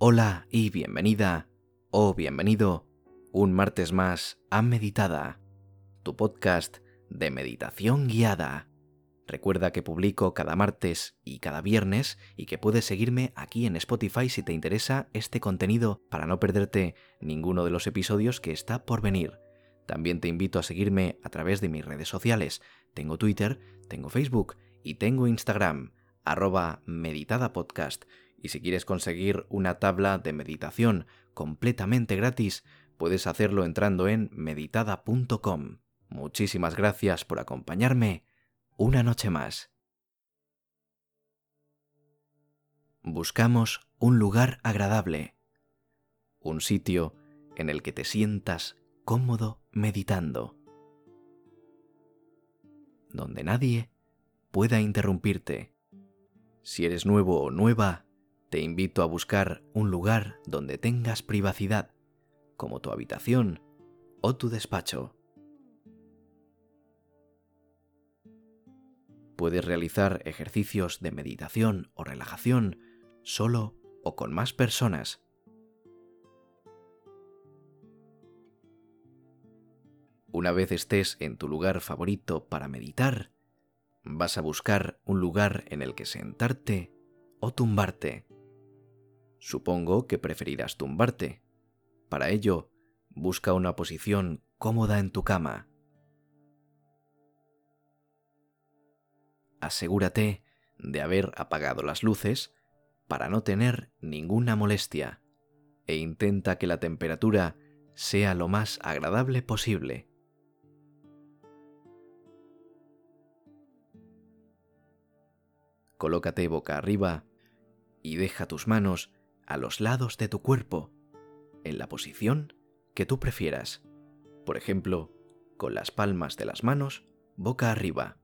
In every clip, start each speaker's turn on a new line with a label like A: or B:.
A: Hola y bienvenida o bienvenido un martes más a Meditada, tu podcast de meditación guiada. Recuerda que publico cada martes y cada viernes y que puedes seguirme aquí en Spotify si te interesa este contenido para no perderte ninguno de los episodios que está por venir. También te invito a seguirme a través de mis redes sociales. Tengo Twitter, tengo Facebook y tengo Instagram, arroba meditadapodcast y si quieres conseguir una tabla de meditación completamente gratis, puedes hacerlo entrando en meditada.com. Muchísimas gracias por acompañarme una noche más. Buscamos un lugar agradable, un sitio en el que te sientas cómodo meditando, donde nadie pueda interrumpirte. Si eres nuevo o nueva, te invito a buscar un lugar donde tengas privacidad, como tu habitación o tu despacho. Puedes realizar ejercicios de meditación o relajación solo o con más personas. Una vez estés en tu lugar favorito para meditar, vas a buscar un lugar en el que sentarte o tumbarte. Supongo que preferirás tumbarte. Para ello, busca una posición cómoda en tu cama. Asegúrate de haber apagado las luces para no tener ninguna molestia e intenta que la temperatura sea lo más agradable posible. Colócate boca arriba y deja tus manos a los lados de tu cuerpo, en la posición que tú prefieras. Por ejemplo, con las palmas de las manos boca arriba.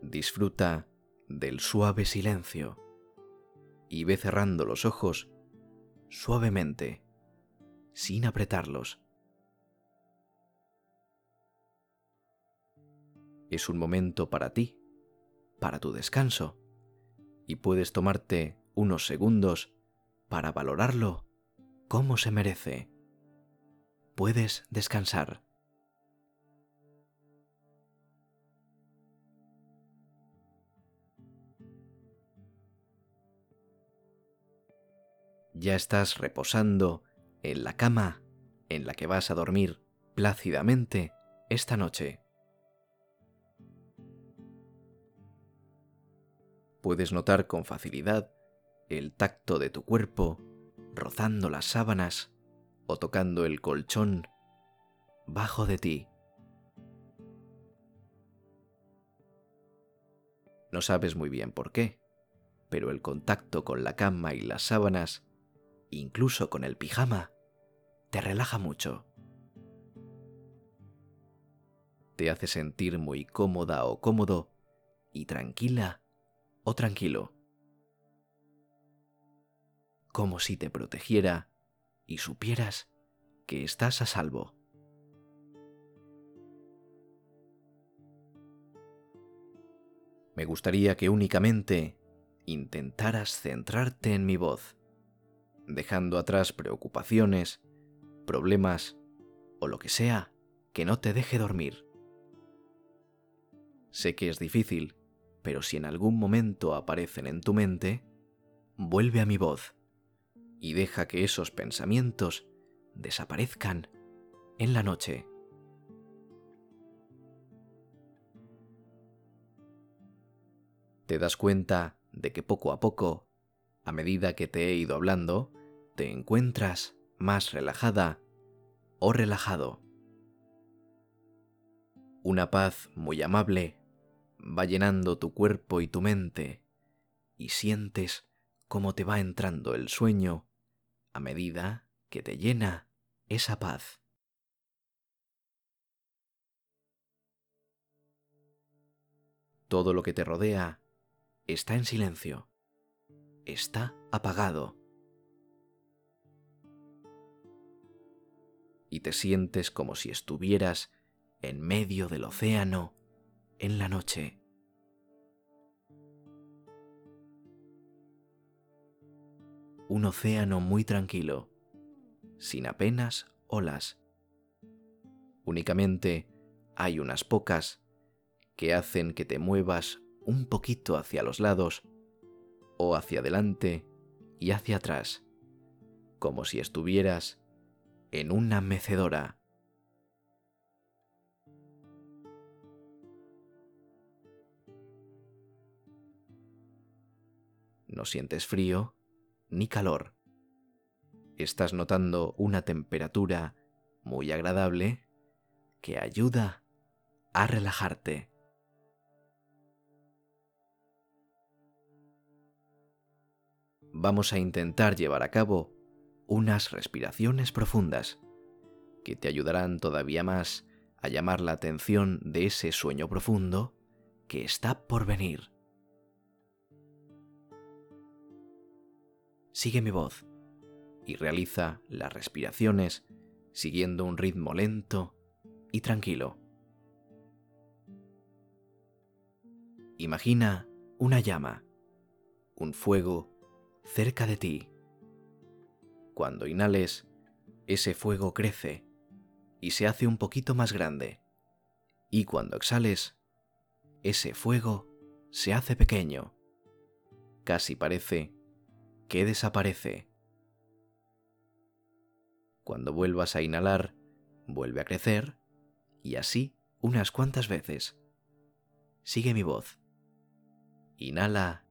A: Disfruta del suave silencio y ve cerrando los ojos suavemente, sin apretarlos. Es un momento para ti, para tu descanso, y puedes tomarte unos segundos para valorarlo como se merece. Puedes descansar. Ya estás reposando en la cama en la que vas a dormir plácidamente esta noche. Puedes notar con facilidad el tacto de tu cuerpo rozando las sábanas o tocando el colchón bajo de ti. No sabes muy bien por qué, pero el contacto con la cama y las sábanas, incluso con el pijama, te relaja mucho. Te hace sentir muy cómoda o cómodo y tranquila o tranquilo. Como si te protegiera y supieras que estás a salvo. Me gustaría que únicamente intentaras centrarte en mi voz, dejando atrás preocupaciones, problemas o lo que sea que no te deje dormir. Sé que es difícil, pero si en algún momento aparecen en tu mente, vuelve a mi voz y deja que esos pensamientos desaparezcan en la noche. Te das cuenta de que poco a poco, a medida que te he ido hablando, te encuentras más relajada o relajado. Una paz muy amable va llenando tu cuerpo y tu mente y sientes cómo te va entrando el sueño a medida que te llena esa paz. Todo lo que te rodea está en silencio, está apagado. Y te sientes como si estuvieras en medio del océano en la noche. Un océano muy tranquilo, sin apenas olas. Únicamente hay unas pocas que hacen que te muevas un poquito hacia los lados o hacia adelante y hacia atrás, como si estuvieras en una mecedora. No sientes frío ni calor. Estás notando una temperatura muy agradable que ayuda a relajarte. Vamos a intentar llevar a cabo unas respiraciones profundas que te ayudarán todavía más a llamar la atención de ese sueño profundo que está por venir. Sigue mi voz y realiza las respiraciones siguiendo un ritmo lento y tranquilo. Imagina una llama, un fuego cerca de ti. Cuando inhales, ese fuego crece y se hace un poquito más grande. Y cuando exhales, ese fuego se hace pequeño. Casi parece que desaparece. Cuando vuelvas a inhalar, vuelve a crecer y así unas cuantas veces. Sigue mi voz. Inhala.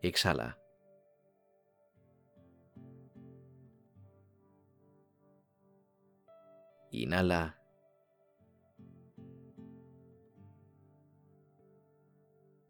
A: Exhala. Inhala.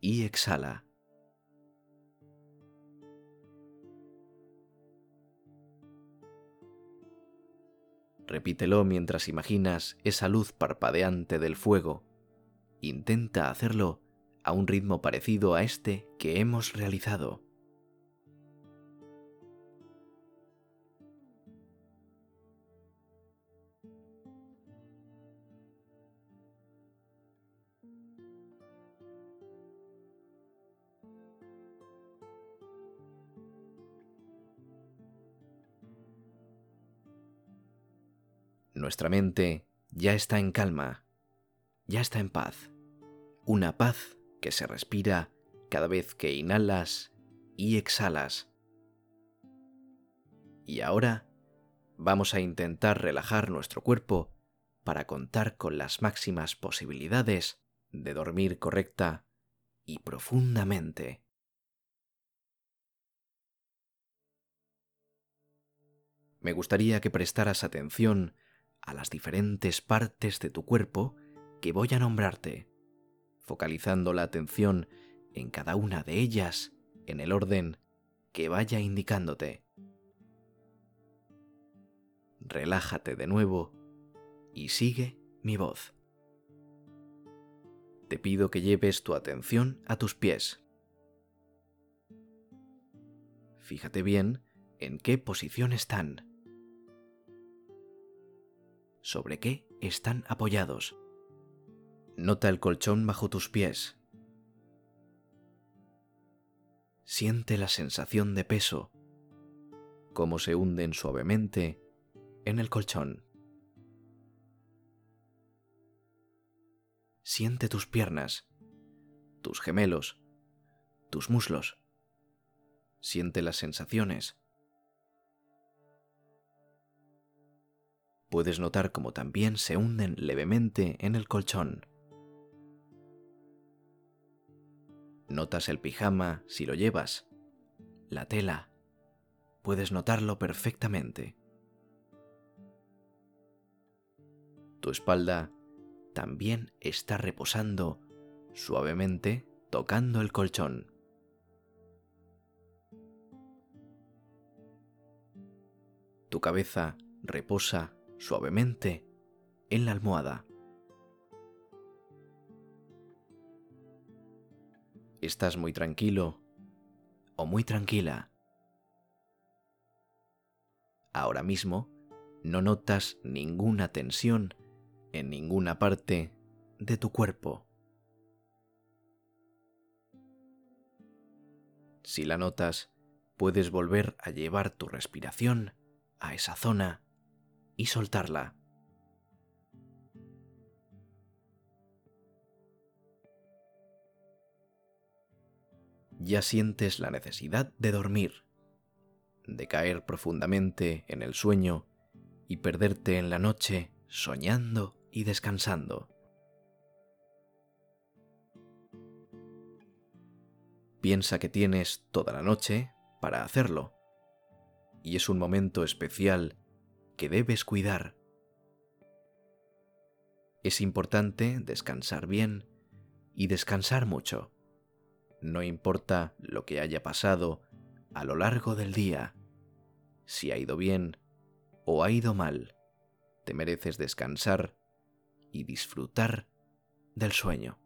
A: Y exhala. Repítelo mientras imaginas esa luz parpadeante del fuego. Intenta hacerlo a un ritmo parecido a este que hemos realizado. Nuestra mente ya está en calma, ya está en paz. Una paz que se respira cada vez que inhalas y exhalas. Y ahora vamos a intentar relajar nuestro cuerpo para contar con las máximas posibilidades de dormir correcta y profundamente. Me gustaría que prestaras atención a las diferentes partes de tu cuerpo que voy a nombrarte, focalizando la atención en cada una de ellas en el orden que vaya indicándote. Relájate de nuevo y sigue mi voz. Te pido que lleves tu atención a tus pies. Fíjate bien en qué posición están sobre qué están apoyados. Nota el colchón bajo tus pies. Siente la sensación de peso, cómo se hunden suavemente en el colchón. Siente tus piernas, tus gemelos, tus muslos. Siente las sensaciones puedes notar cómo también se hunden levemente en el colchón. Notas el pijama si lo llevas, la tela, puedes notarlo perfectamente. Tu espalda también está reposando suavemente tocando el colchón. Tu cabeza reposa suavemente en la almohada. Estás muy tranquilo o muy tranquila. Ahora mismo no notas ninguna tensión en ninguna parte de tu cuerpo. Si la notas, puedes volver a llevar tu respiración a esa zona y soltarla. Ya sientes la necesidad de dormir, de caer profundamente en el sueño y perderte en la noche soñando y descansando. Piensa que tienes toda la noche para hacerlo, y es un momento especial que debes cuidar. Es importante descansar bien y descansar mucho. No importa lo que haya pasado a lo largo del día, si ha ido bien o ha ido mal, te mereces descansar y disfrutar del sueño.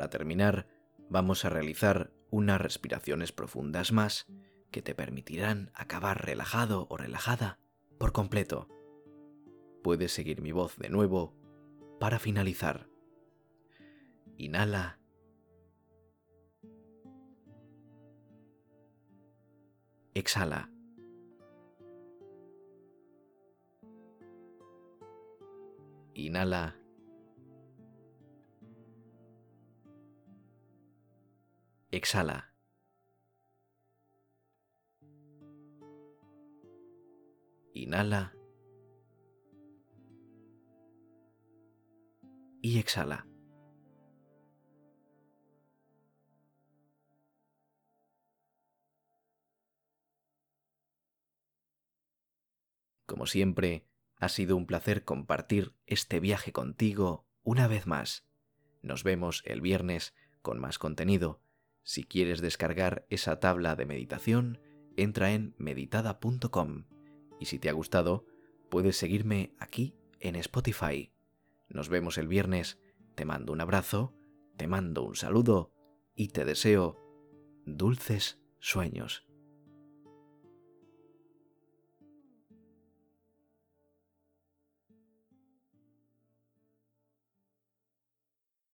A: Para terminar, vamos a realizar unas respiraciones profundas más que te permitirán acabar relajado o relajada por completo. Puedes seguir mi voz de nuevo para finalizar. Inhala. Exhala. Inhala. Exhala. Inhala. Y exhala. Como siempre, ha sido un placer compartir este viaje contigo una vez más. Nos vemos el viernes con más contenido si quieres descargar esa tabla de meditación, entra en meditada.com y si te ha gustado, puedes seguirme aquí en Spotify. Nos vemos el viernes, te mando un abrazo, te mando un saludo y te deseo dulces sueños.